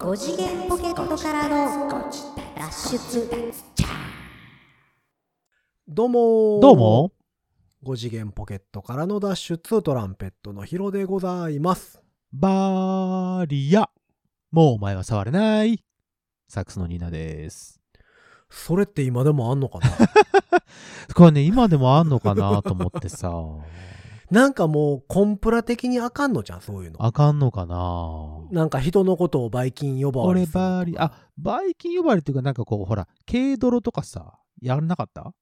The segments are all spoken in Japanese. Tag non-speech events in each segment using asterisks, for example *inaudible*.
5次元ポケットからの脱出どうもどうも5次元ポケットからの脱出トランペットのヒロでございます。バーリアもうお前は触れないサックスのニーナです。それって今でもあんのかな？*laughs* これね、今でもあんのかなと思ってさ。なんかもうコンプラ的にあかんのじゃん、そういうの。あかんのかな。なんか人のことをバイキン呼ばわ俺りする。とかバーリア、あ、バイキン呼ばわりっていうかなんかこう、ほら、軽泥とかさ、やらなかった？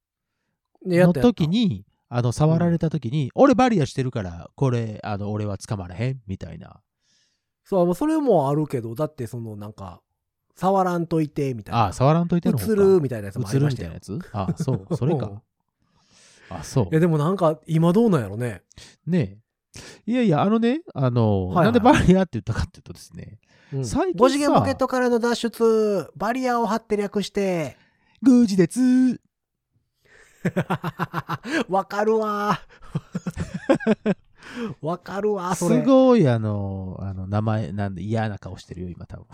の時に、あの、触られた時に、俺バリアしてるから、これ、あの、俺は捕まらへん？みたいな。そう、それもあるけど、だってそのなんか、触らんといて、みたいな。あ、触らんといての、うつるみたいなやつもあ映るりましたよ。みたいなやつ？あ、そう、それか。*laughs* あ、そうい。や、でもなんか、今どうなんやろね。ねえ。いやいや、あのね、あの、はいはいなんでバリアって言ったかっていうとですね、うん、最近さ5次元ポケットからの脱出、バリアを張って略して、グージでつ *laughs* わかるわ。*laughs* わかるわ、それ。すごい、あの、あの、名前、なんで嫌な顔してるよ、今多分。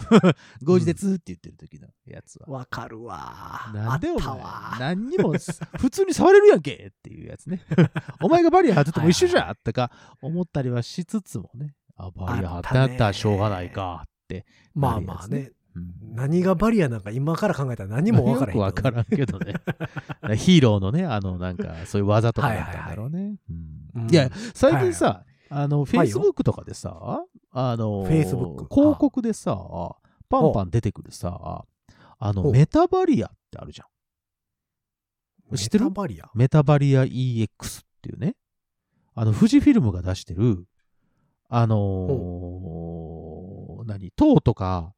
ゴージでつって言ってる時のやつは。わかるわ。なんでお前。何にも、普通に触れるやんけっていうやつね。*laughs* お前がバリア張ってても一緒じゃんとか思ったりはしつつもね、あ、バリア張ってやったらしょうがないかって。まあまあね。うん何がバリアなんか今から考えたら何もわからへんけどね、*laughs* よくわからんけどね。ヒーローのね、あの、なんか、そういう技とかだったんだろうね。うんうん。いや、最近さ、あの、はいよ。Facebook とかでさ、あの、Facebook 広告でさ、パンパン出てくるさ、あの、メタバリアってあるじゃん。知ってる？メタバリア？メタバリア EX っていうね、あの、富士フィルムが出してる、あのー何、糖とか、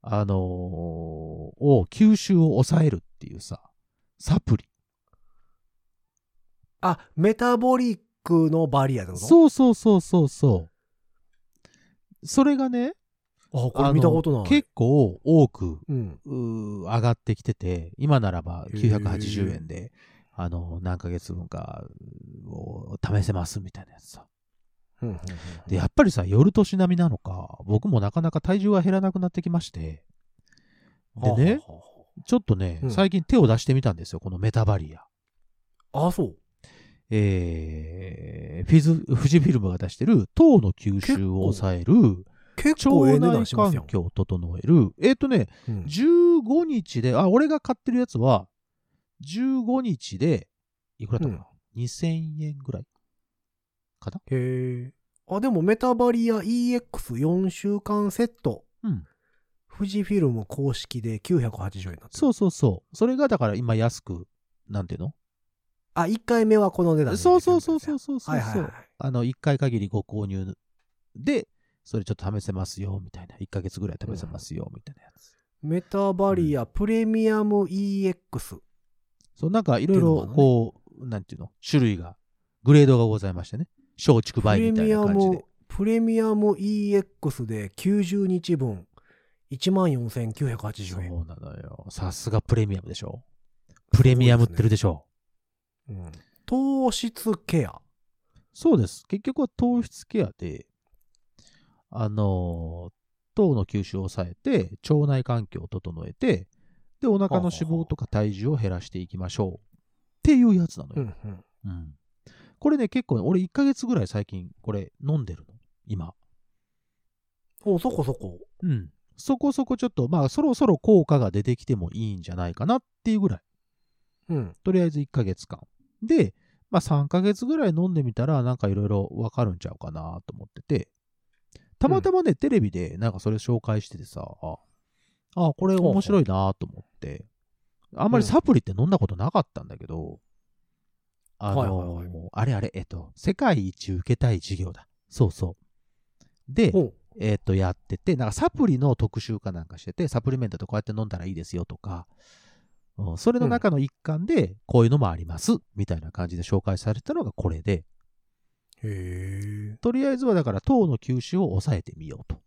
あのーを吸収を抑えるっていうさ、サプリ。あ、メタボリックのバリアってこと？う。そうそうそうそうそう。それがね、あ、これ見たことない。結構多くうん。上がってきてて、今ならばへー980円で、あの、何ヶ月分かを試せますみたいなやつさ。で、やっぱりさ、夜年並みなのか、僕もなかなか体重が減らなくなってきまして、でね、ちょっとね、うん最近手を出してみたんですよ、このメタバリア。あ、そう。えー、フィズ、富士フィルムが出してる糖の吸収を抑える、結構腸内環。境を整える、えっ、とね、うん15日で、あ、俺が買ってるやつは、15日で、いくらだったかな、?2000 円ぐらいかな？へえ。あ、でもメタバリア EX4 週間セット。うん。富士フィルム公式で980円になってる。そうそうそう。それがだから今安く、なんていうの？あ、1回目はこの値段でそうそうそうそうそうそう。はいはいはい。あの、1回限りご購入で、それちょっと試せますよ、みたいな。1ヶ月ぐらい試せますよ、みたいなやつ。メタバリアプレミアム EX。そう、なんかいろいろこう、なんていうの種類が、グレードがございましてね。松竹梅みたいな感じで。、プレミアム EX で90日分。14,980そう円。なのよ。さすがプレミアムでしょ。プレミアムってるでしょ。うん糖質ケア。そうです。結局は糖質ケアで、あのー糖の吸収を抑えて、腸内環境を整えて、で、お腹の脂肪とか体重を減らしていきましょう。っていうやつなのよ。うんうん。うん。これね、結構ね、俺1ヶ月ぐらい最近これ飲んでるの。今。お、そこそこ。うん。そこそこちょっと、まあ、そろそろ効果が出てきてもいいんじゃないかなっていうぐらい。うん。とりあえず1ヶ月間。で、まあ3ヶ月ぐらい飲んでみたら、なんかいろいろわかるんちゃうかなと思ってて、たまたまね、テレビでなんかそれ紹介しててさ、あ、あこれ面白いなと思って、あんまりサプリって飲んだことなかったんだけど、あのーはいはいはあれあれ、えっと、世界一受けたい授業だ。そうそう。で。えっと、やってて、なんかサプリの特集かなんかしてて、サプリメントとこうやって飲んだらいいですよとか、うんそれの中の一環で、こういうのもあります、みたいな感じで紹介されたのがこれで、へえ。とりあえずはだから糖の吸収を抑えてみようと。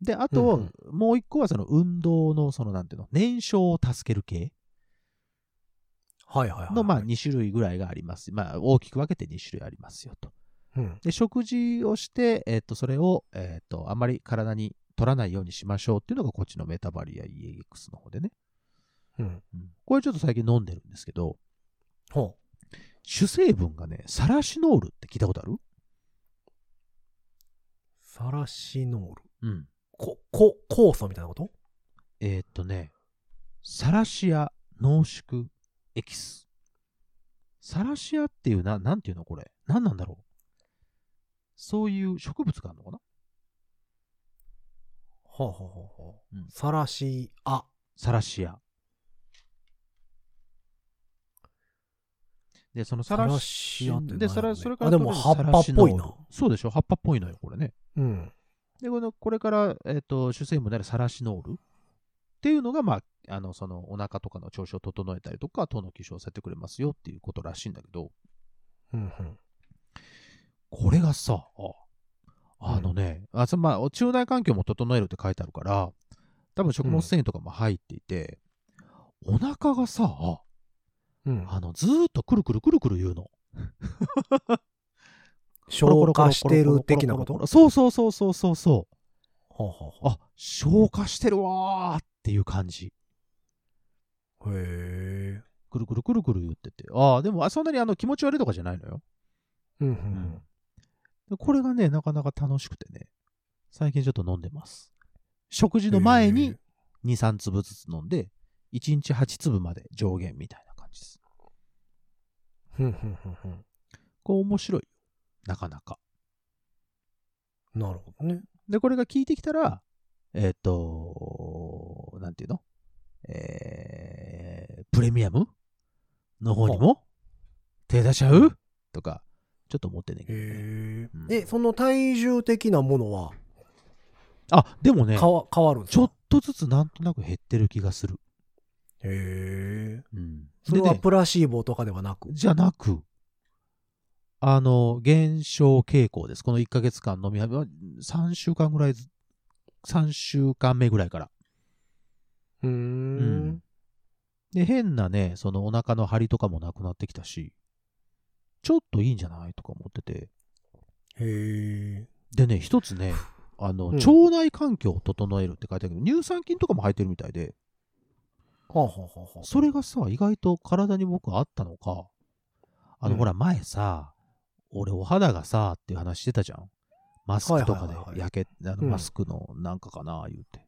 で、あと、うんもう一個はその運動の、そのなんていうの、燃焼を助ける系はいはいはい。の、まあ2種類ぐらいがあります。まあ大きく分けて2種類ありますよと。うん。で、食事をして、えっ、と、それを、えっ、と、あまり体に取らないようにしましょうっていうのがこっちのメタバリア EX の方でね。うん。うんこれちょっと最近飲んでるんですけど、ほ主成分がね、サラシノールって聞いたことある？う。サラシノール。うん。こ、こ、酵素みたいなこと？えーっとね、サラシア濃縮エキス。サラシアっていうな、なんていうのこれ？何なんだろう？そういう植物があるのかな？はあ、はあはあはあうんサラシア。サラシア。で、そのサラサラシアってで、何それそれからあでも葉っぱっぽいな。そうでしょ葉っぱっぽいのよ、これね。うん。で、このこれから、えっ、と、主成分であるサラシノールっていうのが、まあ、あの、その、お腹とかの調子を整えたりとか、糖の吸収をさせてくれますよっていうことらしいんだけど、うんうん。これがさ、ああのね、あそまあ、腸内環境も整えるって書いてあるから、多分食物繊維とかも入っていて、お腹がさ、うん。あの、ずーっとくるくるくるくる言うの。*laughs* 消化してる的なこと？そうそうそうそうそうそう。はあはあはあ、消化してるわーっていう感じ。あへえ。くるくるくるくる言ってて。ああ、でもあそんなにあの気持ち悪いとかじゃないのよ。うんうん。でこれがね、なかなか楽しくてね、最近ちょっと飲んでます。食事の前に2、3粒ずつ飲んで、1日8粒まで上限みたいな感じです。へー。うんうんうんうん。これ面白いよ。なかなか。なるほどね。で、これが効いてきたら、えっ、と、なんていうの？えー、プレミアム？の方にも？手出しちゃう？とか、ちょっと思ってんねんけどね、へえうん。え、その体重的なものは？あ、でもね、変わ変わるんですか？ちょっとずつなんとなく減ってる気がする。へえ。うん。それはプラシーボとかではなく？じゃなく、あの、減少傾向です。この1ヶ月間飲み始め、3週間ぐらいず、3週間目ぐらいから。うーうんん。で、変なね、そのお腹の張りとかもなくなってきたし、ちょっといいんじゃないとか思ってて。へえ。でね、一つね、あの、うん腸内環境を整えるって書いてあるけど、乳酸菌とかも入ってるみたいで、それがさ、意外と体に僕あったのか、あの、うんほら、前さ、俺お肌がさ、っていう話してたじゃん。マスクとかではいはいはいはい焼け、あのうんマスクのなんかかな、言うて。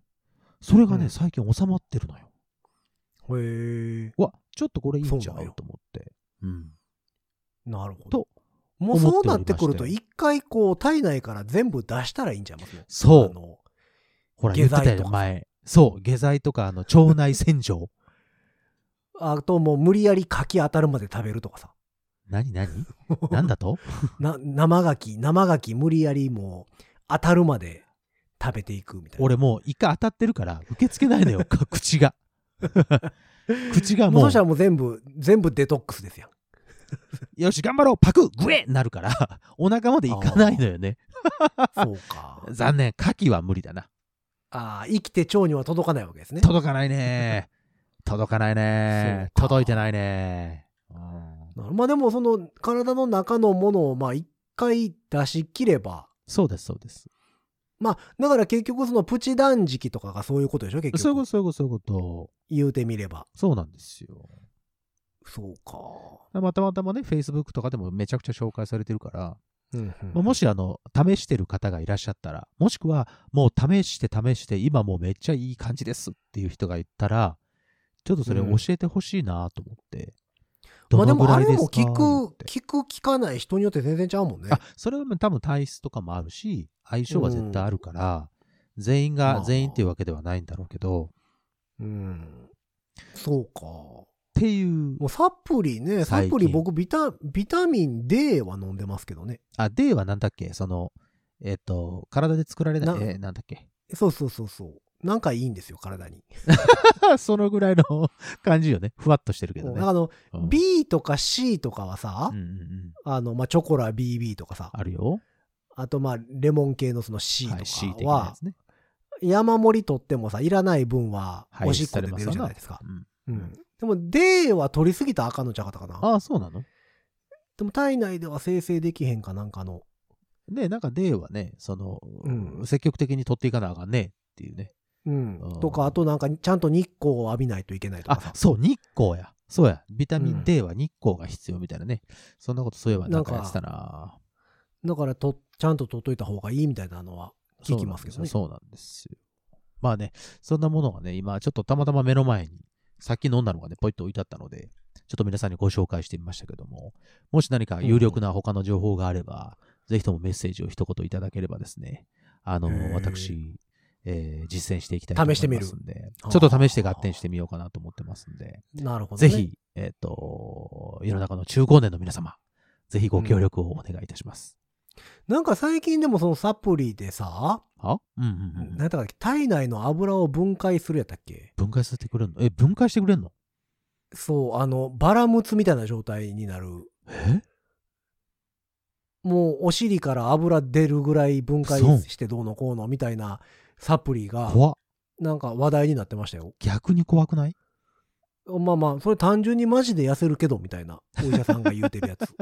それがね、うん最近収まってるのよ。へえ。うわ、ちょっとこれいいんじゃそうなんよんと思って。うん。なるほどと。もうそうなってくると、一回こう、体内から全部出したらいいんちゃいます？そうあのほら、下言ってたよね、剤とか前。そう、下剤とか、あの、*laughs* 腸内洗浄。あともう無理やり柿当たるまで食べるとかさ。何何？*laughs* なんだと？な生牡蠣、生牡蠣無理やりもう当たるまで食べていくみたいな。俺もう一回当たってるから、受け付けないのよ、か *laughs* 口が。口がもうもうそした、らもう全部、全部デトックスですやん。よし、頑張ろう、パクグエなるから、お腹までいかないのよね。そうか。残念、牡蠣は無理だな。ああ、生きて腸には届かないわけですね。届かないね。*laughs* 届かないね。届いてないね。うんまあでもその体の中のものをまあ一回出し切れば、そうです、そうです。まあだから結局そのプチ断食とかがそういうことでしょ？結局そういうこと、そういうこと、そういうこと。言うてみれば。そうなんですよ。そうか。またまたまね、Facebook とかでもめちゃくちゃ紹介されてるから、うんうんまあもしあの、試してる方がいらっしゃったら、もしくはもう試して試して、今もうめっちゃいい感じですっていう人がいたら、ちょっとそれ教えてほしいなと思って。まあでもあれも聞く、聞く聞かない人によって全然ちゃうもんね。あ、それは多分体質とかもあるし、相性は絶対あるから、全員がまあ全員っていうわけではないんだろうけど、うん。そうか。っていう、もうサプリね、サプリ僕ビタ、ビタミン D は飲んでますけどね。あ、D はなんだっけ？その、えっ、と、体で作られない、なえーなんだっけ？そうそうそうそう。なんかいいんですよ、体に。*laughs* そのぐらいの *laughs* 感じよね。ふわっとしてるけどね。あの、うん B とか C とかはさ、うんうんうん。あの、まあ、チョコラ BB とかさ、あるよ。あとまあ、レモン系のその C とかはなやつ、ね。山盛り取ってもさ、いらない分は排おしっこで出るじゃないですか。うんうん。でも D は取りすぎたらあかんのちゃうかったかな。ああ、そうなの？でも体内では生成できへんかなんかの。ねなんか D はね、その、うん積極的に取っていかなあかんねっっていうね。うんうん。とか、あとなんか、ちゃんと日光を浴びないといけないとかさ、。あそう、日光や。そうや。ビタミうんン D は日光が必要みたいなね。そんなことそういえばなんかやってたなだからと、ちゃんと取っといた方がいいみたいなのは聞きますけどね。そうなんですよ。まあね、そんなものがね、今ちょっとたまたま目の前に、さっき飲んだのがね、ポイッと置いてあったので、ちょっと皆さんにご紹介してみましたけども、もし何か有力な他の情報があれば、ぜひともメッセージを一言いただければですね、あの私、えー実践していきたいと思い試してみるますんで、ちょっと試して合点してみようかなと思ってますんで、なるほど、ね。ぜ。ひ、えっ、と、世の中の中高年の皆様、ぜひご協力をお願いいたします。なんか最近でもそのサプリでさ、あうんうんうん。なんだか体内の油を分解するやったっけ？分解させてくれんの？え、分解してくれんの？そう、あの、バラムツみたいな状態になる。え？もうお尻から油出るぐらい分解してどうのこうのみたいなサプリが、なんか話題になってましたよ。逆に怖くない？まあまあ、それ単純にマジで痩せるけどみたいな、お医者さんが言うてるやつ。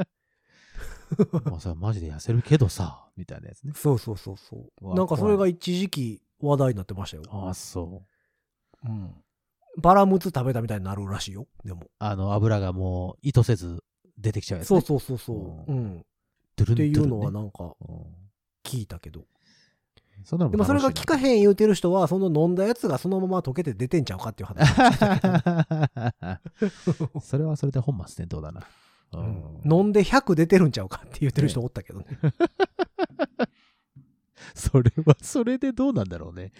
*laughs* まあさ、マジで痩せるけどさ、みたいなやつね。そうそうそうそうなんかそれが一時期話題になってましたよ。ああ、そう。うん。バラムツ食べたみたいになるらしいよ。でも。あの、油がもう意図せず出てきちゃうやつ、ね。そうそうそうそう。うん。ドゥルンっていうのはなんかうん聞いたけど。そでもそれが効かへん言うてる人は、その飲んだやつがそのまま溶けて出てんちゃうかっていう話。*laughs* それはそれで本末転倒だな。ううんん飲んで100出てるんちゃうかって言ってる人おったけどね。*laughs* *laughs* それはそれでどうなんだろうね。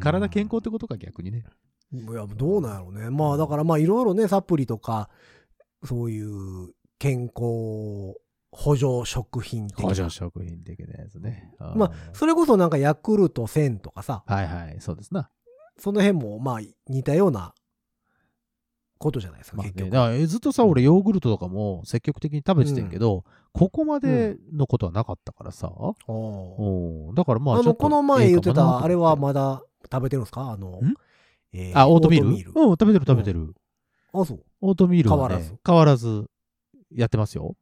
体健康ってことか、逆にね。いや、どうなんやろうね。まあだからまあいろいろね、サプリとか、そういう健康補助食品的な補助食品的なやつね。まあ、それこそなんかヤクルト1000とかさ、はいはい、そうですな。その辺もまあ似たようなことじゃないですか、まあね、結局。だからえずっとさ、俺ヨーグルトとかも積極的に食べててんけど、ここまでのことはなかったからさ。おうん。だからまああの、ちょっとこの前言ってた、あれはまだ食べてるんですか？あのん、えーあ、オートミール。うん、食べてる食べてる。あ、そう。オートミールは、ね、変わらず。変わらずやってますよ。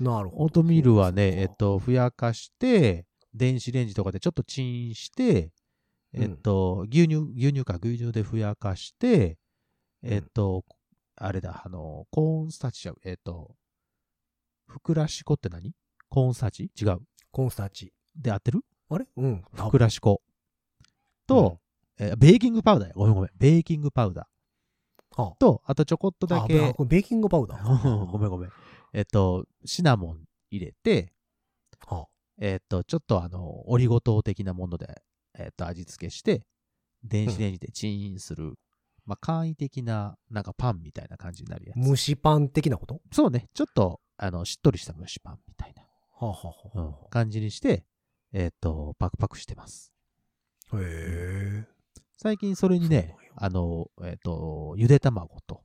なるほど。オートミールはね、えっと、ふやかして、電子レンジとかでちょっとチンして、うん。えっと、牛乳、牛乳か、牛乳でふやかして、うんえっと、あれだ、あの、コーンスターチちゃう？えっと、ふくらし粉って何？コーンスターチ？違う。コーンスターチ。で合ってる？あれ？うん。ふくらし粉と、えーベーキングパウダーや。ごめんごめん。ベーキングパウダーあと、あとちょこっとだあけ、あこれベーキングパウダー。*laughs* ごめんごめん。えっと、シナモン入れて、あえっと、ちょっとあの、オリゴ糖的なもので、えっと、味付けして、電子レンジでチンする、まあ、簡易的な、なんかパンみたいな感じになるやつ。蒸しパン的なこと？そうね、ちょっと、あの、しっとりした蒸しパンみたいな、はあ、はあはうん感じにして、えっと、パクパクしてます。あ、へえ。最近それにねあの、えっと、ゆで卵と、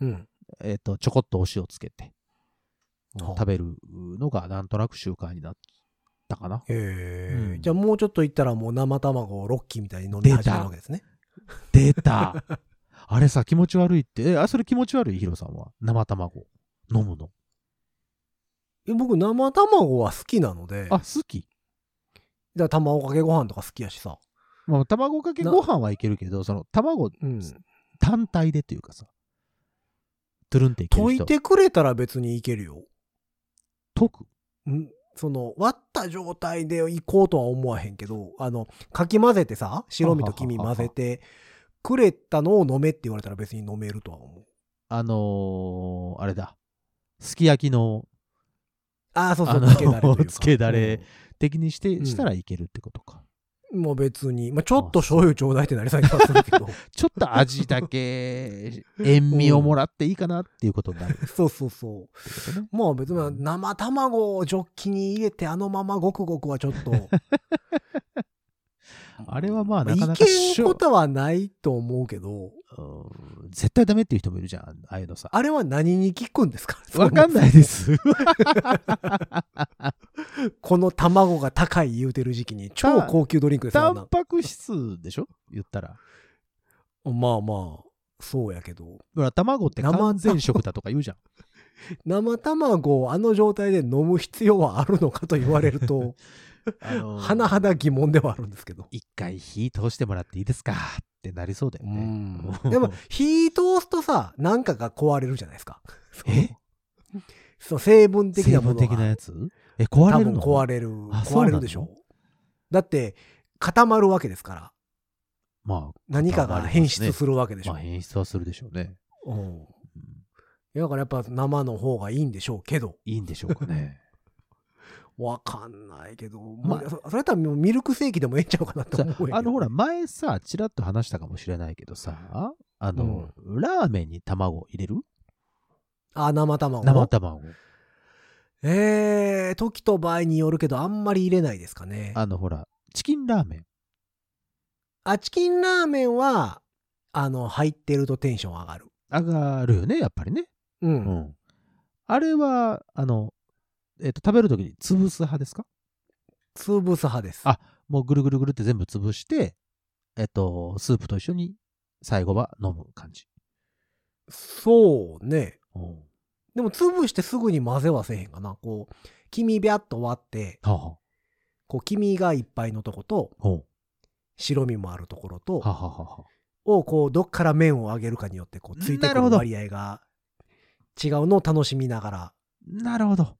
うん。えっと、ちょこっとお塩つけて、はあ食べるのがなんとなく習慣になったかな。へえ、うんじゃあもうちょっといったらもう生卵をロッキーみたいに飲み始めるわけですね。出たあれさ、気持ち悪いって、え、あ、それ気持ち悪い？ヒロさんは？生卵。飲むの？え僕生卵は好きなので、あ、あ好き？だから卵かけご飯とか好きやしさ。まあ、卵かけご飯はいけるけど、その、卵うん。単体でっていうかさ、トゥルンっていける人。溶いてくれたら別にいけるよ。溶く？んその、割った状態で行こうとは思わへんけど、あの、かき混ぜてさ、白身と黄身混ぜて、くれたのを飲めって言われたら別に飲めるとは思う。あのー、あれだ。すき焼きのああ、そうそう、つけだれ。つけだれ *laughs* うん的にして、うんしたらいけるってことか。もう別に、まあ、ちょっと醤油ちょうだいってなりそうな気がするけど。*laughs* ちょっと味だけ、塩味をもらっていいかなっていうことになる *laughs* そうそうそう。ね。まあ別に生卵をジョッキに入れてあのままごくごくはちょっと。*laughs* あれはまあなかなかいけしょんことはないと思うけど、うん絶対ダメっていう人もいるじゃん。ああいうのさ。あれは何に効くんですか？わかんないです。*laughs* この卵が高い言うてる時期に超高級ドリンクですタンパク質でしょ？言ったら。まあまあ、そうやけど。ほら、卵って完全食だとか言うじゃん。生卵をあの状態で飲む必要はあるのかと言われると、*laughs* あのー甚だ疑問ではあるんですけど。一回火通してもらっていいですか？ってなりそうだようね。ん。*laughs* でも、火通すとさ、なんかが壊れるじゃないですか。*laughs* え？そう、成分的成なものが。分的なやつ？え、壊れるの？壊れる。壊れるでしょ。だって、固まるわけですから。まあ、何かが変質するるわけでしょ。まあ、変質はするでしょうね。うん。うんだからやっぱ生の方がいいんでしょうけど。いいんでしょうかね。わかんないけど。まあまあ、そそれやったらもうミルクセーキでもええんちゃうかなとさ思うんやけどあの、ほら、前さ、ちらっと話したかもしれないけどさ、あの、ラーメンに卵入れる？あ、生卵。生卵。えー、時と場合によるけど、あんまり入れないですかね。あの、ほら、チキンラーメン。あ、チキンラーメンは、あの、入ってるとテンション上がる。上がるよね、やっぱりね。う。うんん。あれは、あの、えっ、と、食べるときに潰す派ですか？潰す派です。あもうぐるぐるぐるって全部潰して、えっ、と、スープと一緒に最後は飲む感じ。そうね。うん。でも、潰してすぐに混ぜはせえへんかな。こう、黄身ビャッと割って、はこう、黄身がいっぱいのとこと、白身もあるところとう。は、あはあは。を、こう、どっから麺を上げるかによって、こう、ついてくる割合が違うのを楽しみながら、なるほど。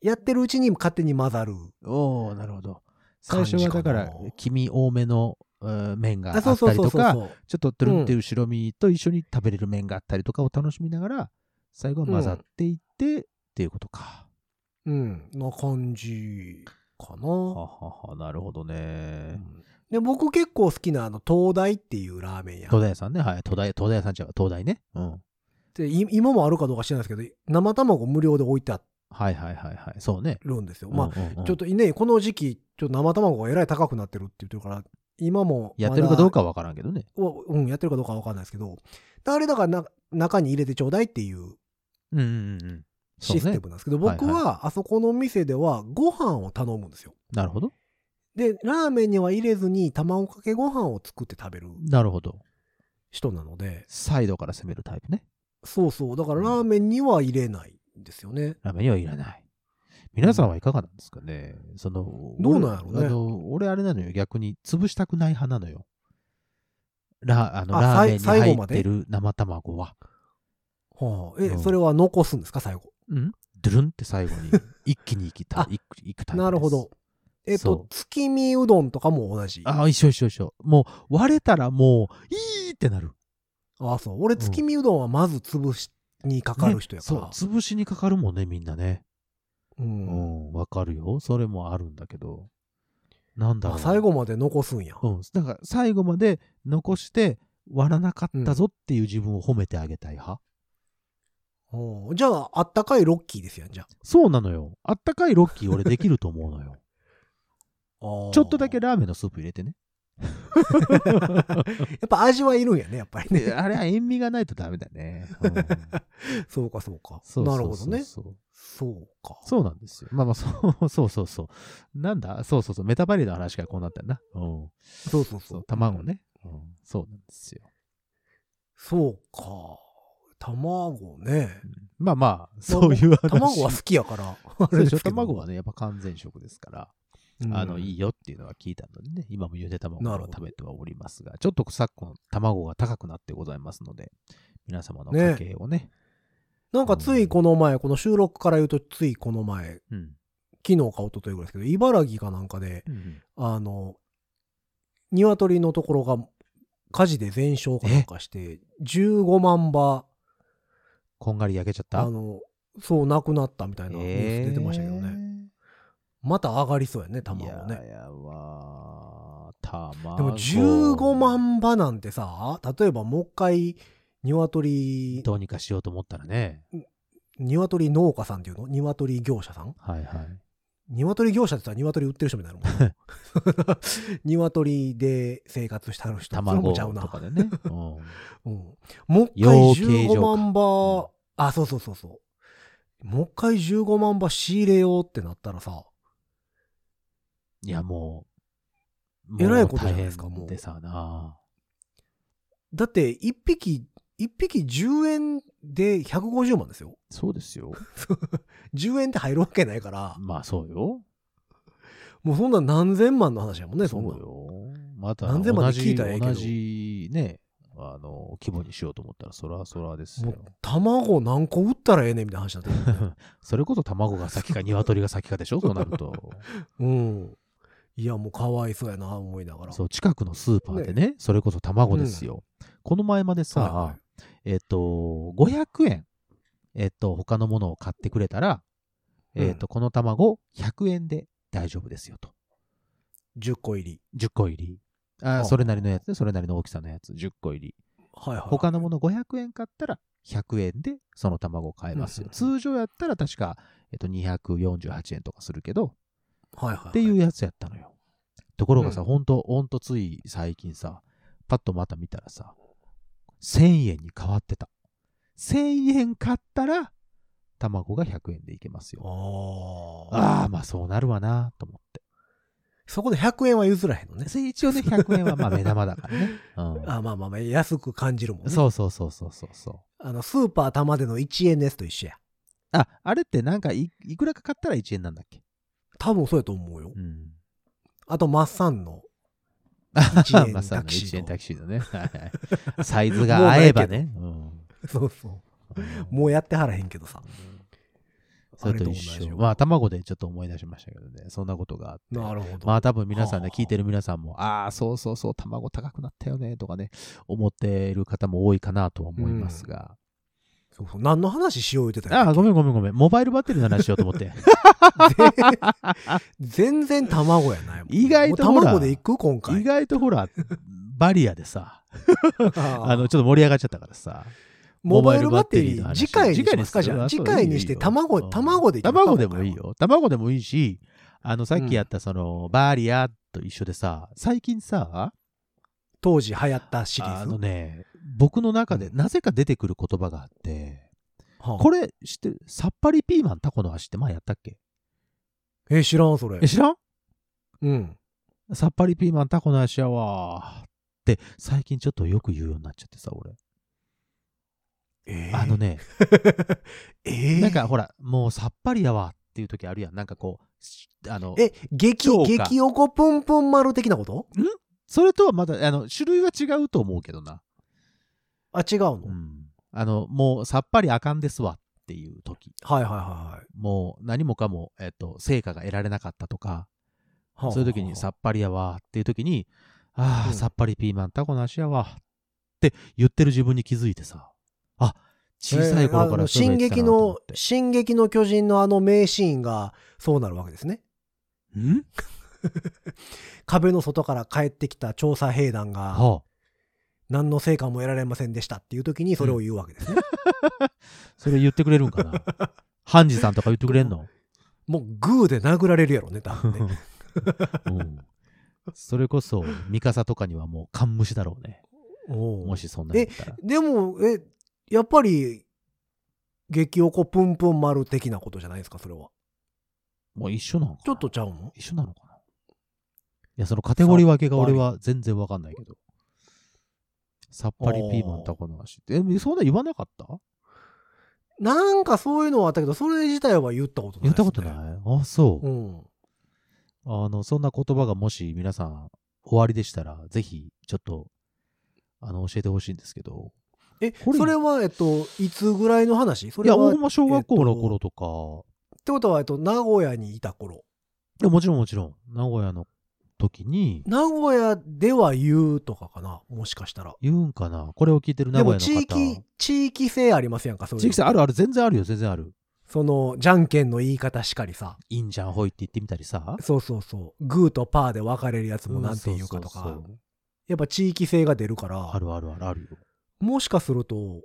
やってるうちに勝手に混ざる。おおなるほど。最初はだから、黄身多めの、えー麺がああ、ったそうりとか。ちょっとトゥルンっていう白身と一緒に食べれる麺があったりとかを楽しみながら、最後は混ざっていって、っていうことか。うん、な感じかな。ははは、なるほどね。で、僕結構好きなあの、東大っていうラーメン屋。東大屋さんね。はい。東大、東大屋さんちゃうわ東大ね。うん。でい今もあるかどうか知らないですけど、生卵無料で置いてあはいはいはいはい。そうね。るんですよ。まあ、うんうんうんちょっとね、この時期、ちょっと生卵がえらい高くなってるって言ってるから、今もやってるかどうかはわからんけどね。をうん、やってるかどうかわかんないですけど、あれだからな中に入れてちょうだいっていうシステね。ムなんですけど、僕はあそこの店ではご飯を頼むんですよ。なるほど。で、ラーメンには入れずに卵かけご飯を作って食べるなるほど。人なので、サイドから攻めるタイプね。そうそう。だからラーメンには入れないんですよね。ラーメンにはいらない。皆さんはいかがなんですかねその、どうなんやろうね俺あの、俺あれなのよ。逆に潰したくない派なのよ。ラあのあラーメンに入ってる生卵は。はあ、え、うんそれは残すんですか、最後？うん？ドゥルンって最後に *laughs* 一気にいきたあいくタイプ。なるほど。えっと月見うどんとかも同じ？ああ、一緒一緒一緒。もう割れたらもう、いいってなる。あ、そう。俺、月見うどんはまず潰しにかかる人やから。ねそう、潰しにかかるもんね、みんなね。う。うんん、わかるよ。それもあるんだけど。なんだろう。あ最後まで残すんや。うん。だから最後まで残して割らなかったぞっていう自分を褒めてあげたい派。うんじゃあ、あったかいロッキーですやん、じゃそうなのよ。あったかいロッキー俺できると思うのよ。*laughs* あ。ちょっとだけラーメンのスープ入れてね。*laughs* やっぱ味はいるんやね、やっぱりでね。あれは塩味がないとダメだね。うん *laughs* そうか、そうか。そうそうそうなるほどね。そうそうか。そうなんですよ。まあまあ、そうそうそうそう。なんだ？そうそうそう。メタバリーの話からこうなったんだ。うん。そうそうそそうう。。卵ね。うん。そうなんですよ。そうか。卵ね。まあまあ、そういう話。卵は好きやから。卵はね、やっぱ完全食ですから、うんあの、いいよっていうのは聞いたのでね、今もゆで卵を食べてはおりますが、ちょっと昨今、卵が高くなってございますので、皆様のね。家計をね、なんかついこの前、この収録から言うとついこの前、うん。昨日か一昨日ぐらいですけど、茨城かなんかで、うんあの、鶏のところが火事で全焼かなんかして、15万羽、こんがり焼けちゃった？あの、そう、なくなったみたいなニュース出てましたけどね。また上がりそうやね、えー卵ね。いややわー、卵。でも15万羽なんてさ、例えばもう一回、鶏、どうにかしようと思ったらね。鶏農家さんっていうの？鶏業者さん？はいはい。鶏業者って言ったら鶏売ってる人みたいなもんな *laughs* 鶏で生活してはる人卵もちゃうなとかでね。う *laughs* んうん、もう一養回鶏場15万羽、あ、そうそうそうそう。もう一回15万羽仕入れようってなったらさ、いや、もう、えらいことじゃないですかもうでさな。だって一匹、一匹10円で150万ですよ。そうですよ。*laughs* 10円って入るわけないから、まあそうよ。もうそんな何千万の話やもんね、そんなそう。よ。また、何千万で聞いたらええけど同じね、あの、規模にしようと思ったら、そらそらですよもう。卵何個売ったらええねんみたいな話になってくるね *laughs* それこそ卵が先か鶏が先かでしょそうなると。*laughs* うん。いや、もうかわいそうやな、思いながら。そう、近くのスーパーでね、それこそ卵ですよ。この前までさ、はいはいえっ、と、500円、えっ、と、他のものを買ってくれたら、えっ、と、この卵100円で大丈夫ですよと。10個入り。10個入り。あはあそれなりのやつね、それなりの大きさのやつ、10個入り。はいはい。他のもの500円買ったら100円でその卵を買えますよ。うん通常やったら確か、えっと、248円とかするけど。っていうやつやったのよ。ところがさ、うんほんと、ほんとつい最近さ、パッとまた見たらさ、1000円に変わってた。1000円買ったら、卵が100円でいけますよ。ああ。まあそうなるわなと思って。そこで100円は譲らへんのね。で一応ね、100円はまあ目玉だからね。*laughs* うんあまあまあまあ、安く感じるもんね。そうそうそうそうそうそう。あの、スーパー玉での1円のやつと一緒や。あ、あれってなんかいいくらか買ったら1円なんだっけ多分そうやと思うよ。うん。あと、マッサンの。あ *laughs* 一円タキシード一円タキシードね。サイズが合えばね。うんそうそう。もうやってはらへんけどさ。それと一緒。よまあ、卵でちょっと思い出しましたけどね。そんなことがあって。なるほど。まあ多分皆さんね、はあ聞いてる皆さんも、ああ、そうそうそう、卵高くなったよね、とかね、思っている方も多いかなとは思いますが。そうそう何の話しよう言ってたああ、ごめん。んごめんごめん。モバイルバッテリーの話しようと思って。*laughs* 全然卵やないもん。意外ともうほら卵で行く今回。意外とほら、バリアでさ、*laughs* ああの、ちょっと盛り上がっちゃったからさ。モバイルバッテリー、モバイルバッテリーの話次回にしますか？次回にするじゃあ。次回にして、卵、卵で卵でもいい。よ。卵でもいいし、あの、さっきやったその、バリアと一緒でさ、最近さ、当時流行ったシリーズ。あのね、僕の中でなぜか出てくる言葉があって、はあこれ知ってる？さっぱりピーマンタコの足って前やったっけ？え、知らん、それえ、。知らん？うん。さっぱりピーマンタコの足やわーって最近ちょっとよく言うようになっちゃってさ、俺。えーあの。ね、*laughs* えーなんかほら、もうさっぱりやわっていう時あるやん。なんかこうし、あの、え、激、激おこぷんぷん丸的なこと？それとはまだ、あの、種類は違うと思うけどな。あ、違うの、うん。あの、もうさっぱりあかんですわっていう時。はいはいはいはい。もう何もかも、えっと、成果が得られなかったとか、はあそういう時にさっぱりやわっていう時に、ああ、うんさっぱりピーマンタコの足やわって言ってる自分に気づいてさ、あ、小さい頃からえー進撃の進撃の巨人のあの名シーンがそうなるわけですね。ん？*laughs* 壁の外から帰ってきた調査兵団がはあ、何の成果も得られませんでしたっていう時にそれを言うわけですね。*laughs* それ言ってくれるんかな？ハンジさんとか言ってくれんの？もうグーで殴られるやろね、多分ね。うんそれこそ、ミカサとかにはもう勘無視だろうね。もしそんなんやったら。でも、え、やっぱり、激おこぷんぷん丸的なことじゃないですか、それは。もう一緒なのかな？ちょっとちゃうの？一緒なのかな？いや、そのカテゴリー分けが俺は全然わかんないけど。さっぱりピーマンタコの足って。え、そんな言わなかった？なんかそういうのはあったけど、それ自体は言ったことない、言ったことない？あ、そう。うん。あの、そんな言葉がもし皆さん終わりでしたら、ぜひ、ちょっと、あの、教えてほしいんですけど。え、これそれは、えっと、いつぐらいの話？そいや、れは、大間小学校の頃とか、ってことは、えっと、名古屋にいた頃。いやもちろんもちろん、名古屋の時に、名古屋では言うとかかなもしかしたら。言うんかな？これを聞いてる名で古屋の方。も地域、地域性ありますやんか、そういうの地域性あるある、全然あるよ、全然ある。その、じゃんけんの言い方しかりさ。いいんじゃん、ほいって言ってみたりさ。そうそうそう。グーとパーで分かれるやつもなんて言うかとかんそうそう。そうやっぱ地域性が出るから、あるあるあるあるよ。もしかすると、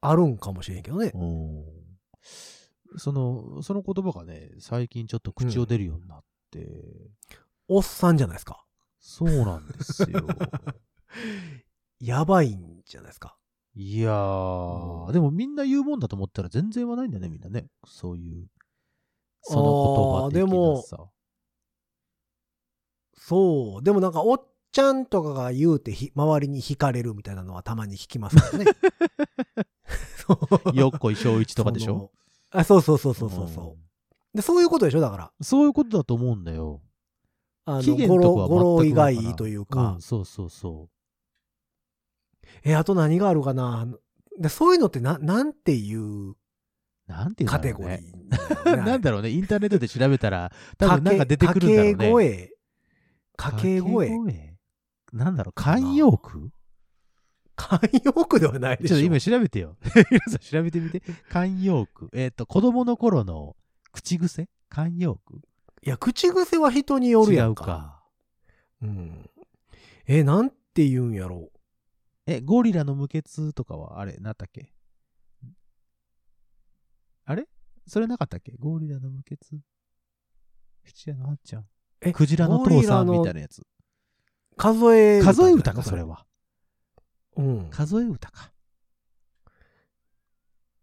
あるんかもしれんけどね。うん。その、その言葉がね、最近ちょっと口を出るようになって、おっさんじゃないですか。そうなんですよ。*laughs* やばいんじゃないですか。いやー、うんでもみんな言うもんだと思ったら全然言わないんだね、みんなね。そういう、その言葉的なさ。そう。でもなんか、おっちゃんとかが言うてひ、周りに惹かれるみたいなのはたまに聞きますからね。*laughs* よっこい小一とかでしょ？あ、そうそうそうそうそうそう。で、そういうことでしょだから。うんそういうことだと思うんだよ。あ期の、語呂、限とかは語呂以外というか。うん、そうそうそう。え、あと何があるかな？でそういうのってな、なんていうなんていうカテゴリね。ー？*laughs* なんだろうね、インターネットで調べたら、多分なんか出てくるんだろうね。掛け声。掛け声。なんだろう、慣用句慣用句ではないでしょ。ちょっと今調べてよ。*laughs* 皆さん調べてみて。慣用句。えっ、と、子供の頃の口癖？慣用句いや、口癖は人によるやんか。違うか。うん。え、なんて言うんやろえ、ゴリラの無血とかは、あれ、なんだっけ？あれ？それなかったっけ？ゴリラの無血？七夜のあっちゃん。え、クジラの父さんみたいなやつ。数え数え歌か、それは。は。うん。数え歌か。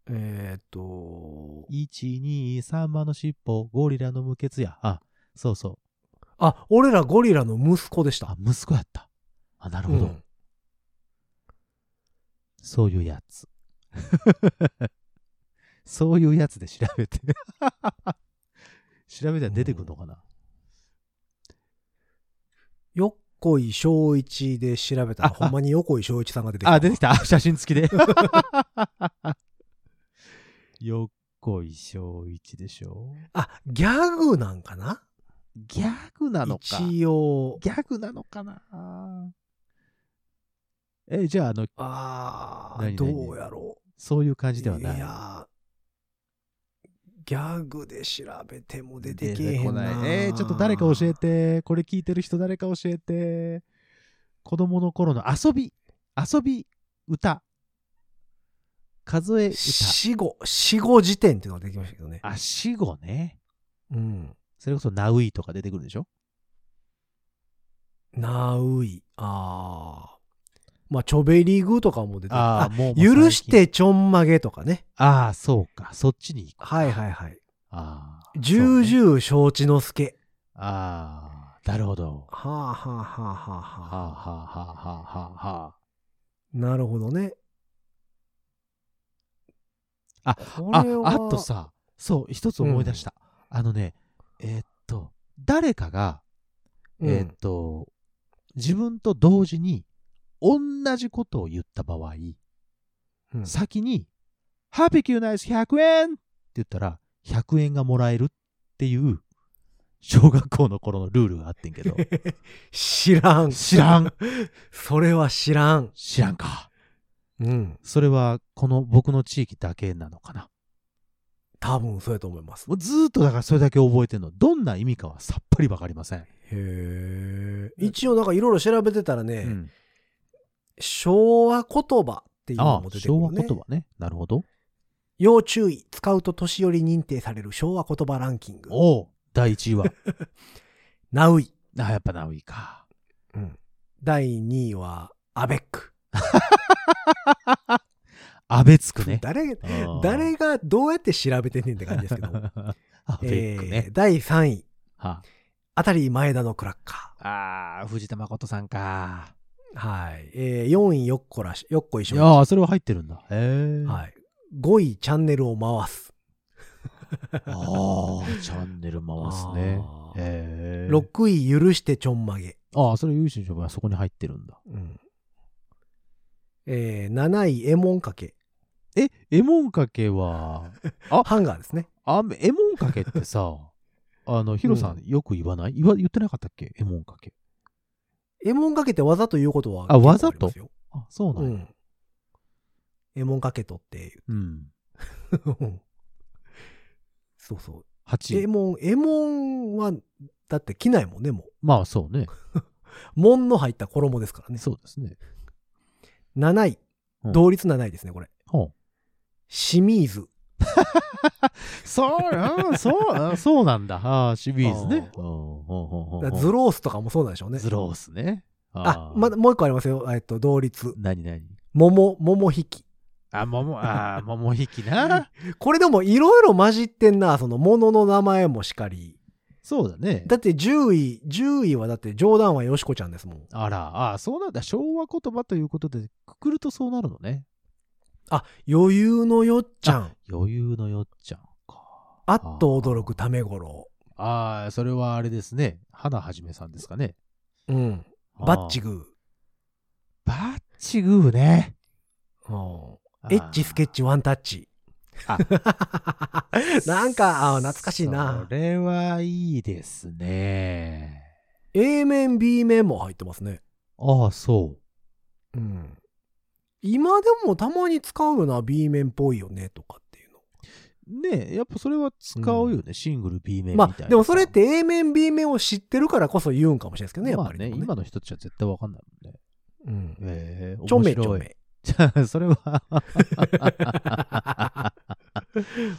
えーっと、1、2、3羽の尻尾、ゴリラの無血や。あ、そうそう。あ、俺らゴリラの息子でしたあ、。息子やった。あ、なるほど。うんそういうやつ。*laughs* そういうやつで調べて。*laughs* 調べたら出てくるのかな、横井正一で調べたら、あ *laughs* ほんまに横井正一さんが出てきた。あ、出てきた。写真付きで。よっこいしょういちでしょ？あ、ギャグなんかな？ギャグなのか。一応。ギャグなのかな？え、じゃあ、あの、ああ、何ど何うやろそういう感じう。ではない。いやギャグで調べても出て出けえへんな。えーちょっと誰か教えて。これ聞いてる人誰か教えて。子供の頃の遊び、遊び、歌。数え歌。死後、死後時点っていうのができましたけどね。あ、死後ね。うん。それこそナウイとか出てくるでしょ？ナウイ。ああ。まあ、チョベリグとかも出てああ、あもう。許し。てちょんまげとかね。ああ、そうか。そっちに行く。はいはいはい。ああ。重々承知の助。ああ、なるほど。はあはあはあ、はあ。はあはあはあはあはあ。なるほどね。あこああとさ、そう、一つ思い出した。あのね、えーっと、誰かが、うん、えーっと、自分と同時に同じことを言った場合、うん先に、ハピキューナイス100円って言ったら、100円がもらえるっていう、小学校の頃のルールがあってんけど、*laughs* 知らん。知らん。それは知らん。知らんか。うん。それは、この僕の地域だけなのかな？多分そうやと思います。もうずーっとだからそれだけ覚えてんの。どんな意味かはさっぱりわかりません。へえ。一応なんかいろいろ調べてたらね、うん昭和言葉っていうのも出てくる昭和ね。言葉ね。なるほど。要注意。使うと年寄り認定される昭和言葉ランキング。おお第1位は。*laughs* ナウイ。あ、やっぱナウイか。うん。第2位はアベック。*laughs* *laughs* アベつくね。誰、あー誰がどうやって調べてんねんって感じですけど。*laughs* アベックえねー。第3位。はあたり前田のクラッカあ、あー藤田誠さんか。ー。はい。えー、4位よっこらし、よっこいしょいやーそれは入ってるんだ。へえ。はい。5位チャンネルを回す。*laughs* ああ、チャンネル回すねあ。ーへえ。6位許してちょんまげ。ああ、それ優秀はそこに入ってるんだ。うん。えー、7位エモンかけ。え、エモンかけは、*laughs* あハンガーですね。あ、エモンかけってさ、*laughs* あの、ヒロさんよく言わない？言わ言ってなかったっけ？エモンかけ。エモンかけってわざと言うことはあわざと？あそうなや。うんん。エモンかけとってうう。*laughs* そうそう。8位。エモン、エモンは、だって着ないもんね、もまあ、そうね。う。門の入った衣ですからね。そうですね。7位。うん同率7位ですね、これ。ほう清水。*laughs* そう、うんそう、うんそうなんだ。ああ、シビーズね。うんほうほうほうほうズロースとかもそうなんでしょうね。ズロースね。あ、ーまだ、もう一個ありますよ。えっと、同率。何何？桃、桃引き。あ、桃、あー、桃引きな。*laughs* これでもいろいろ混じってんな、その物の名前もしかり。そうだね。だって10位、10位はだって冗談はよしこちゃんですもん。あら、あーそうなんだ。昭和言葉ということで、くくるとそうなるのね。あ、余裕のよっちゃん。余裕のよっちゃんか。あっと驚くためごろ。ああ、それはあれですね。花はじめさんですかね。うん。あーバッチグバッチグーね。ー。うんエッチスケッチワンタッチ。あ *laughs* なんか、あー懐かしいなそ。れはいいですね。A 面、B 面も入ってますね。ああ、そうん。今でもたまに使うよな、B 面っぽいよね、とかっていうの。う。ねやっぱそれは使うよね。シングル B 面みたいな。まあ、でもそれって A 面、B 面を知ってるからこそ言うんかもしれないですけどね、やっまあね、ぱりでもね。今の人たちは絶対わかんないもんね。うん。ええちょめちょ面白いめ。それは、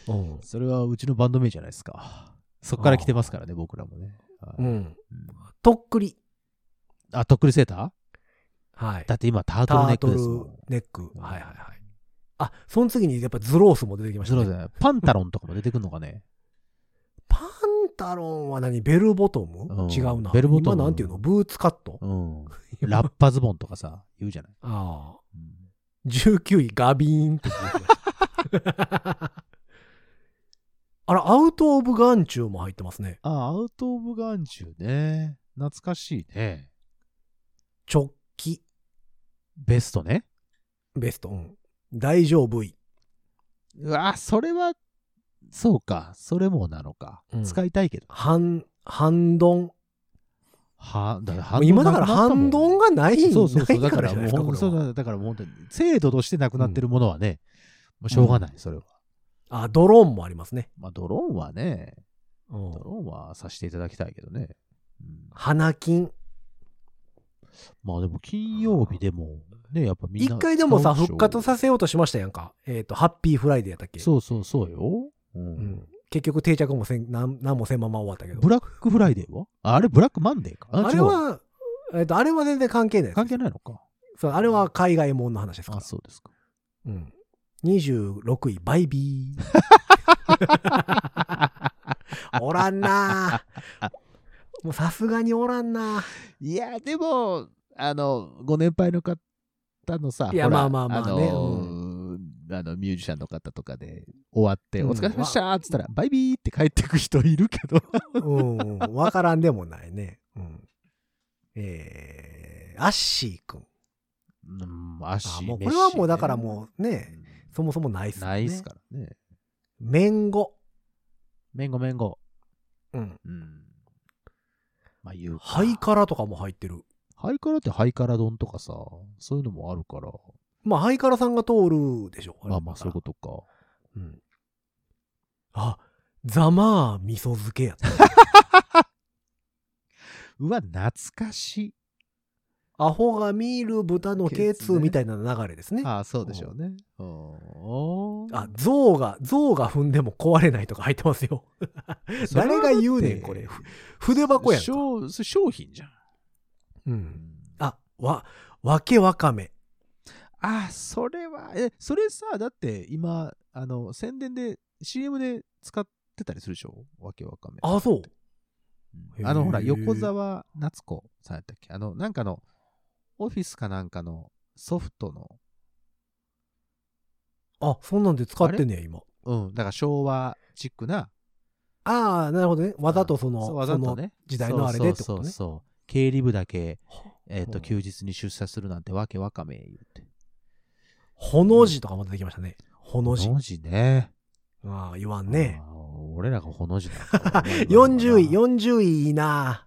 うん。それはうちのバンド名じゃないですか。そっから来てますからね、僕らもね。はいうん。うんとっくり。あ、とっくりセーター？はい。だって今タートルネッタートルクですもん。ネック。はいはいはい。あ、その次にやっぱズロースも出てきましたね。そうだね。パンタロンとかも出てくるのかね。パンタロンは何？ベルボトム、うん違うな。ベルボトム今なんていうの？ブーツカット、うん。ラッパズボンとかさ、言うじゃない。ああ。うん19位ガビーンって出てきました。*laughs* あら、アウト・オブ・ガンチューも入ってますね。あ、アウト・オブ・ガンジュね。懐かしいね。直帰、ベストね。ベスト。うん。大丈夫い。うわ、それは、そうか。それもなのか。うん使いたいけど。半、半ドン。は、だから今だから半ドンががないんそうそうそう。だからもう、そうだだからもう本当に、制度としてなくなってるものはね、もうしょうがない、それは。あ、ドローンもありますね。まあ、ドローンはね、うんド。ローンはさせていただきたいけどね。うん花金。まあでも金曜日でも、ね、やっぱみんな。一回でもさ、復活させようとしましたやんか。えっ、と、ハッピーフライデーやったっけ？そうそうそうよ。うんうん。結局定着もせん、なんなんもせんまま終わったけど。ブラックフライデーは？ああれブラックマンデーか？あれ違うは、えっ、と、あれは全然関係ないです。関係ないのか。そう、あれは海外もんの話ですかあ、ら。そうですか。うん。26位、バイビー。*laughs* おらんなもうさすがにおらんないや、でも、あの、ご年配の方のさ、いやほらまあまあまあねあのあのミュージシャンの方とかで終わって、うんお疲れ様でしたっつったら、バイビーって帰ってく人いるけど。うん、うんわからんでもないね。うん。えー、アッシーくん。うん、足あもうこれはもうだからもうね、うんそもそもないっすね。ないっすからね。メンゴ。めんごめんご。うん。うん。まあ言うか。ハイカラとかも入ってる。ハイカラってハイカラ丼とかさ、そういうのもあるから。まあ、ハイカラさんが通るでしょ？あ、まあそういうことか。うん。あ、ざまあ味噌漬けやった。*laughs* うわ、懐かしい。アホが見る豚のケツみたいな流れですね。あそうでしょうね。うんあ、象が、象が踏んでも壊れないとか入ってますよ。*laughs* 誰が言うねん、これ。ふ筆箱やんか。商商品じゃん。うん。あ、わ、わけわかめ。あ、それは、え、それさ、だって今、あの、宣伝で、CM で使ってたりするでしょ？わけわかめ。あ、そう。うん。あの、ほら、横澤夏子さんやったっけ？あの、なんかの、オフィスかなんかのソフトの、あ、そんなんで使ってんねや、今。うん、だから昭和チックな、ああ、なるほどね。わざとその、そうわざとね、時代のあれでってことね。そうそう。そう経理部だけ、えっ、と、うん休日に出社するなんてわけわかめ言うて。ほの字とかも出てきましたね。ほの字ほ。の字ね。ああ、言わんね。俺らがほの字なんか40位、*laughs* 40位いいな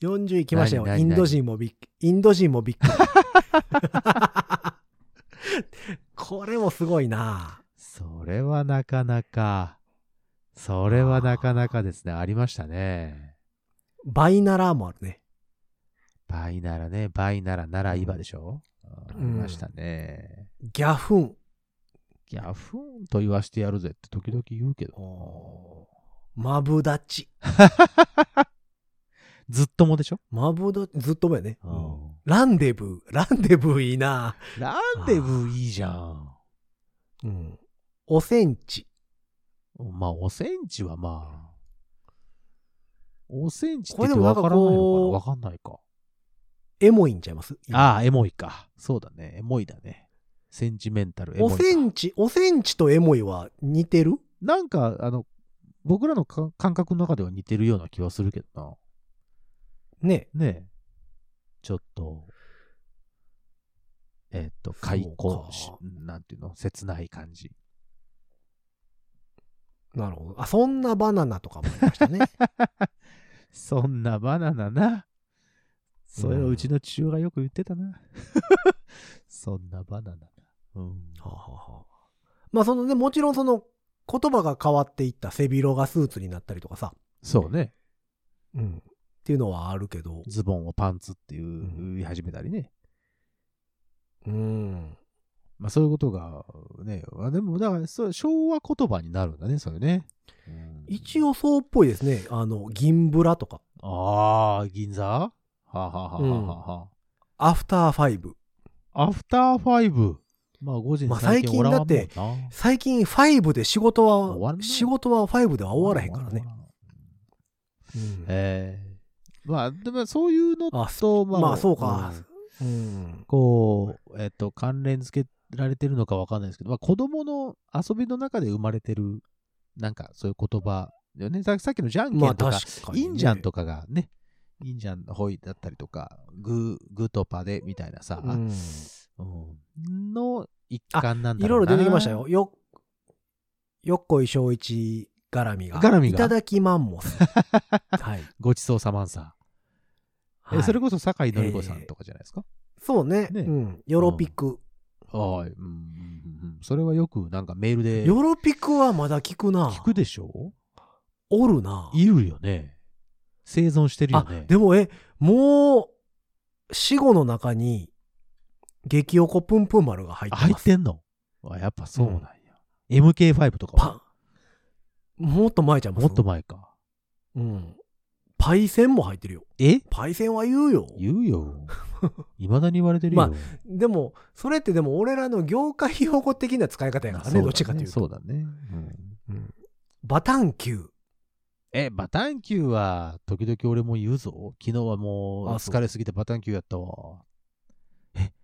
40位来ましたよ。インド人もびっくインド人もびっくり。*laughs* これもすごいなそれはなかなか、それはなかなかですね。ありましたね。バイナラーもあるね。バイナラね、バイナラならイバでしょ、うんありましたね。ギャフン。ギャフンと言わしてやるぜって時々言うけど。マブダチ。*laughs* ずっともでしょ、マブダチ、ずっと前ね。うんランデブー。ランデブーいいなランデブーいいじゃん。うん。おセンチ。まあ、おセンチはまあ。おセンチってわからないのかな？わかんないか。エモいんちゃいます？ああ、エモいか。そうだね。エモいだね。センチメンタルエモいか。おセンチ、おセンチとエモいは似てる？なんか、あの、僕らのか感覚の中では似てるような気はするけどね。な。ねえ。ちょっと、えっ、と、開口なんていうの、切ない感じ。なるほど。あ、そんなバナナとかもありましたね。*laughs* そんなバナナな。それをうちの父親がよく言ってたな。*laughs* そんなバナナな。うん。はあはあはあまあそのね、もちろんその言葉が変わっていった背広がスーツになったりとかさ。そうね。うん。っていうのはあるけど。ズボンをパンツっていう、ん言い始めたりね。うん。まあそういうことがね、あでもだからそう昭和言葉になるんだね、それね。うん一応そうっぽいですね。あの、銀ブラとか、ああ、銀座？はあ、はあはあはあはアフターファイブ。あ、アフターファイブ。まあ5時にまあ最近おらんもんな、最近最近ファイブで仕事は、仕事はファイブでは終わらへんからね。うんええまあ、でもそういうのあと、まあ、まあそうかうんうん。こう、えっと、関連付けられてるのかわかんないですけど、まあ、子供の遊びの中で生まれてる、なんかそういう言葉だよね。ささっきのじゃんけまあんとか、確かに、ね。インジャンとかがね、インジャンホイだったりとか、グー、グーとパでみたいなさ、うん。うんの一環なんだろうな。いろいろ出てきましたよ。。よ、よっこいしょういち絡みが。絡みが？いただきマンモス。*laughs* はい。ごちそうさまんさ。え、はいそれこそ酒井のり子さんとかじゃないですか？そうね。ねうん。ヨロピク。はい、うん。それはよくなんかメールでヨロピクはまだ聞くな。聞くでしょ？おるな。いるよね。生存してるよあね、。でもえ、もう、死後の中に、激おこぷんぷん丸が入ってます。入ってんの？あやっぱそうなんや。MK5 とかは？パもっと前ちゃいますもっと前か。うん。パイセンも入ってるよ。え？パイセンは言うよ。言うよ。*laughs* 未だに言われてるよ。までも、それってでも俺らの業界用語的な使い方やからね、どっちかというと。そうだね。うんうんバタンキュー。え、バタンキューは、時々俺も言うぞ。昨日はもう、疲れすぎてバタンキューやったわ。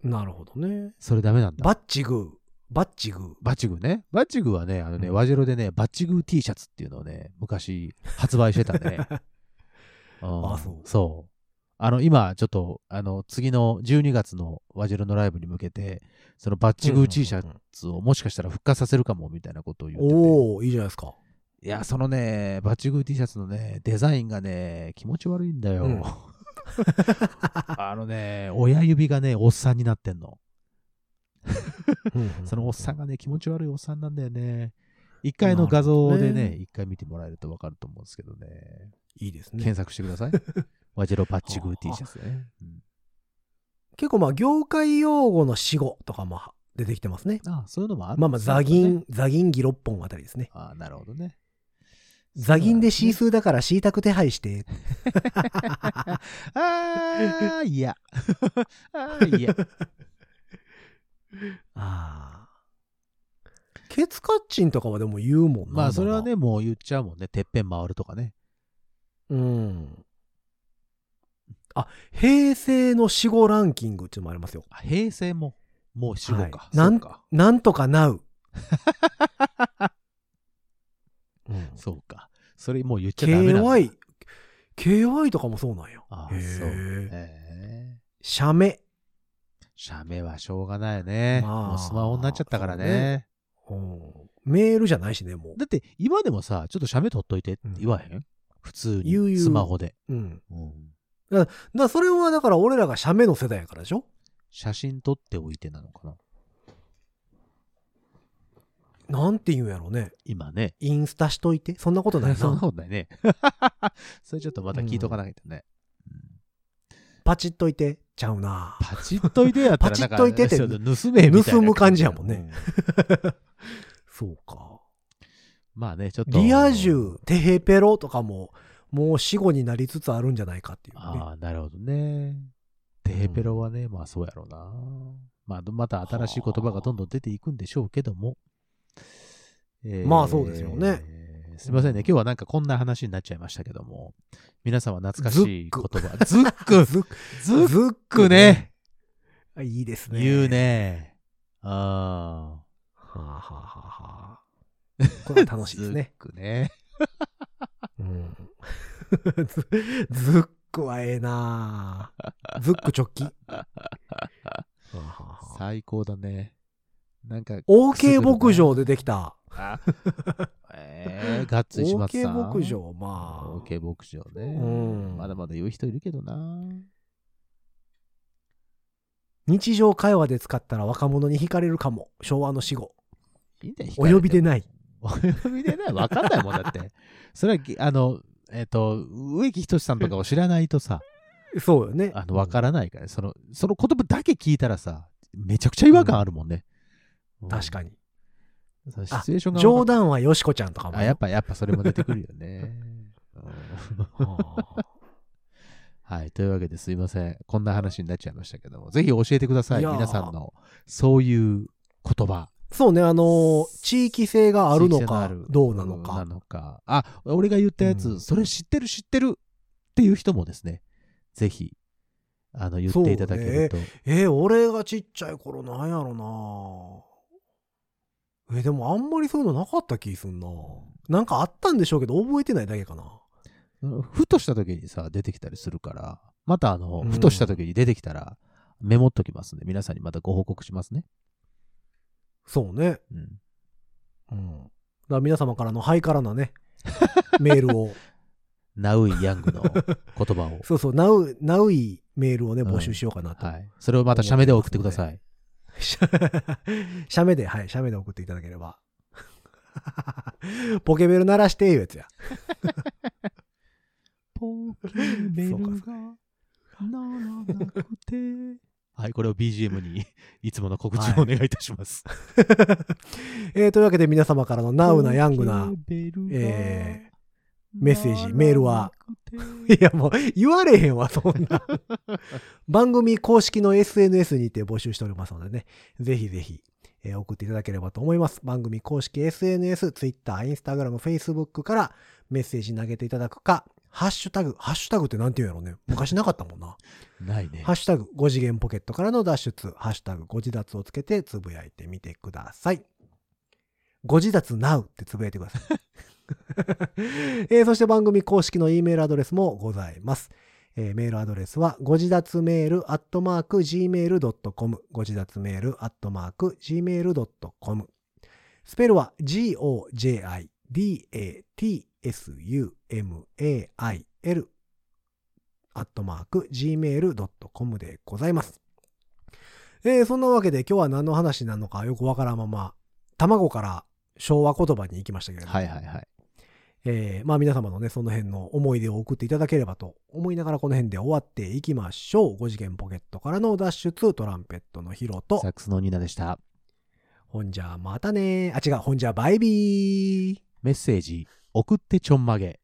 なるほどね。それダメなんだ。バッチグー。バッチグー。バチグーね。バチグーはね、あのね、うんワジェロでね、バチグー T シャツっていうのをね、昔発売してたね。*laughs* うんあそうそう。あの、今、ちょっと、あの、次の12月のワジェロのライブに向けて、そのバッチグー T シャツをもしかしたら復活させるかも、みたいなことを言ってて。おおいいじゃないですか。いや、そのね、バッチグー T シャツのね、デザインがね、気持ち悪いんだよ。うん *laughs* あのね、親指がね、おっさんになってんの。*laughs* そのおっさんがね、気持ち悪いおっさんなんだよね。一回の画像でね、なるほどね一回見てもらえるとわかると思うんですけどね。いいですね検。索してください。ワジェロバッチグー T シャツね。うん結構まあ、業界用語の死語とかも出てきてますね。あそういうのもあるまあまあ、ザギン、ザギンギ6本あたりですね。あなるほどね。ザギンでシーースーだからシータク手配して。*laughs* ああ、いや。ああ、いや。*laughs* ああ。ケツカッチンとかはでも言うもんな。まあ、それはね、もう言っちゃうもんね。てっぺん回るとかね。うん。あ、平成の死後ランキングっていうのもありますよ。あ平成も、もう死後か。はいなんか。なんとかなう。*laughs* うんそうか。それもう言っちゃダメなんだ。KY、KY とかもそうなんや。ああ、そう。へえええ写メ。写メはしょうがないよね。まあもうスマホになっちゃったからね。うんメールじゃないしね、もう。だって今でもさ、ちょっと写メ撮っといてって言わへん、普通に。スマホで、うん。うんだからそれはだから俺らが写メの世代やからでしょ？写真撮っておいてなのかななんて言うんやろうね。今ね。インスタしといて？そんなことない *laughs* そんなな。ことないね。*laughs* それちょっとまた聞いとかなきゃね。うんパチっといて。ちゃうな。パチっといてやったらなんか、パチっといてって盗め盗む感じやもんねうん *laughs* そうか。まあね、ちょっと。リア充、テヘペロとかも、もう死後になりつつあるんじゃないかっていうね。ああ、なるほどね。テヘペロはね、まあそうやろうな。まあ、また新しい言葉がどんどん出ていくんでしょうけども。えーまあそうですよね。すみませんね。今日はなんかこんな話になっちゃいましたけども。皆さんは懐かしい言葉。*laughs* ズックズッズッズックね。あいいですね。言う。ね。あはあ、はあはあはあ、これはあ。楽しいですね。ズックね。うん。ズ *laughs* ズックはええな *laughs* ズック直帰。最高だね。なんか、OK 牧場でできた。あえー、ガッツ石松さん。OK 牧場、まあ。OK 牧場ね。うんまだまだ言う人いるけどな。日常会話で使ったら若者に惹かれるかも。昭和の死後。いいんだよお呼びでい。ない。お呼びでない。わかんないもんだって。それは、あの、えっ、と、植木仁さんとかを知らないとさ、そうよね。あの、わからないから、その、その言葉だけ聞いたらさ、めちゃくちゃ違和感あるもんね。に。確かに。そのシチュエーションが冗談はよしこちゃんとかもよ。あ、やっぱ、やっぱそれも出てくるよね。*laughs* うんはい。というわけですいません。こんな話になっちゃいましたけども、ぜひ教えてください。いやー皆さんの、そういう言葉。そうね、あのー地域性があるのかどうなのなか。のか。あ、俺が言ったやつ、うんそれ知ってる知ってるっていう人もですね、ぜひ、あの、言っていただけると。えー俺がちっちゃい頃なんやろなえーでもあんまりそういうのなかった気すんななんかあったんでしょうけど、覚えてないだけかな。ふとした時にさ、出てきたりするから、またあの、うんふとした時に出てきたら、メモっときますんで、皆さんにまたご報告しますね。そうね。うん。うん。だから皆様からのハイカラなね、*laughs* メールを、*laughs* ナウイヤングの言葉を。*laughs* そうそう、ナウ、ナウイメールをね、募集しようかなと。はい。それをまた写メで送ってください。*laughs* 写メで、はい、写メで送っていただければ。*laughs* ポケベル鳴らしていうやつや。*laughs* ポケベルが鳴らなくて。はい、これを BGM にいつもの告知をお願いいたします。えーというわけで皆様からのナウなヤングな、えーメッセージメールは。*laughs* いやもう言われへんわ、そんな。*laughs* 番組公式の SNS にて募集しておりますのでね、ぜひぜひ、えー送っていただければと思います。番組公式 SNS、Twitter、Instagram、Facebook からメッセージ投げていただくか、ハッシュタグ、ハッシュタグってなんて言うんやろね。昔なかったもんな。ないねハッ。シュタグ、5次元ポケットからの脱出、ハッシュタグ、ご自立をつけてつぶやいてみてください。ご自立 NOW ってつぶやいてください。*laughs* えーそして番組公式の E メールアドレスもございます。えーメールアドレスは、ご自立メールアットマーク gmail.com。ご自立メールアットマーク gmail.com。スペルは g-o-j-i-d-a-t-s-u-m-a-i-l アットマーク gmail.com でございます。えーそんなわけで今日は何の話なのかよくわからんまま、卵から昭和言葉に行きましたけれども、はいはいはい。えーまあ皆様のね、その辺の思い出を送っていただければと思いながらこの辺で終わっていきましょう。5次元ポケットからの脱出、トランペットのヒロとサ、ックスのニーナでした。ほんじゃまたねあ、違う、ほんじゃバイビー。メッセージ、送ってちょんまげ。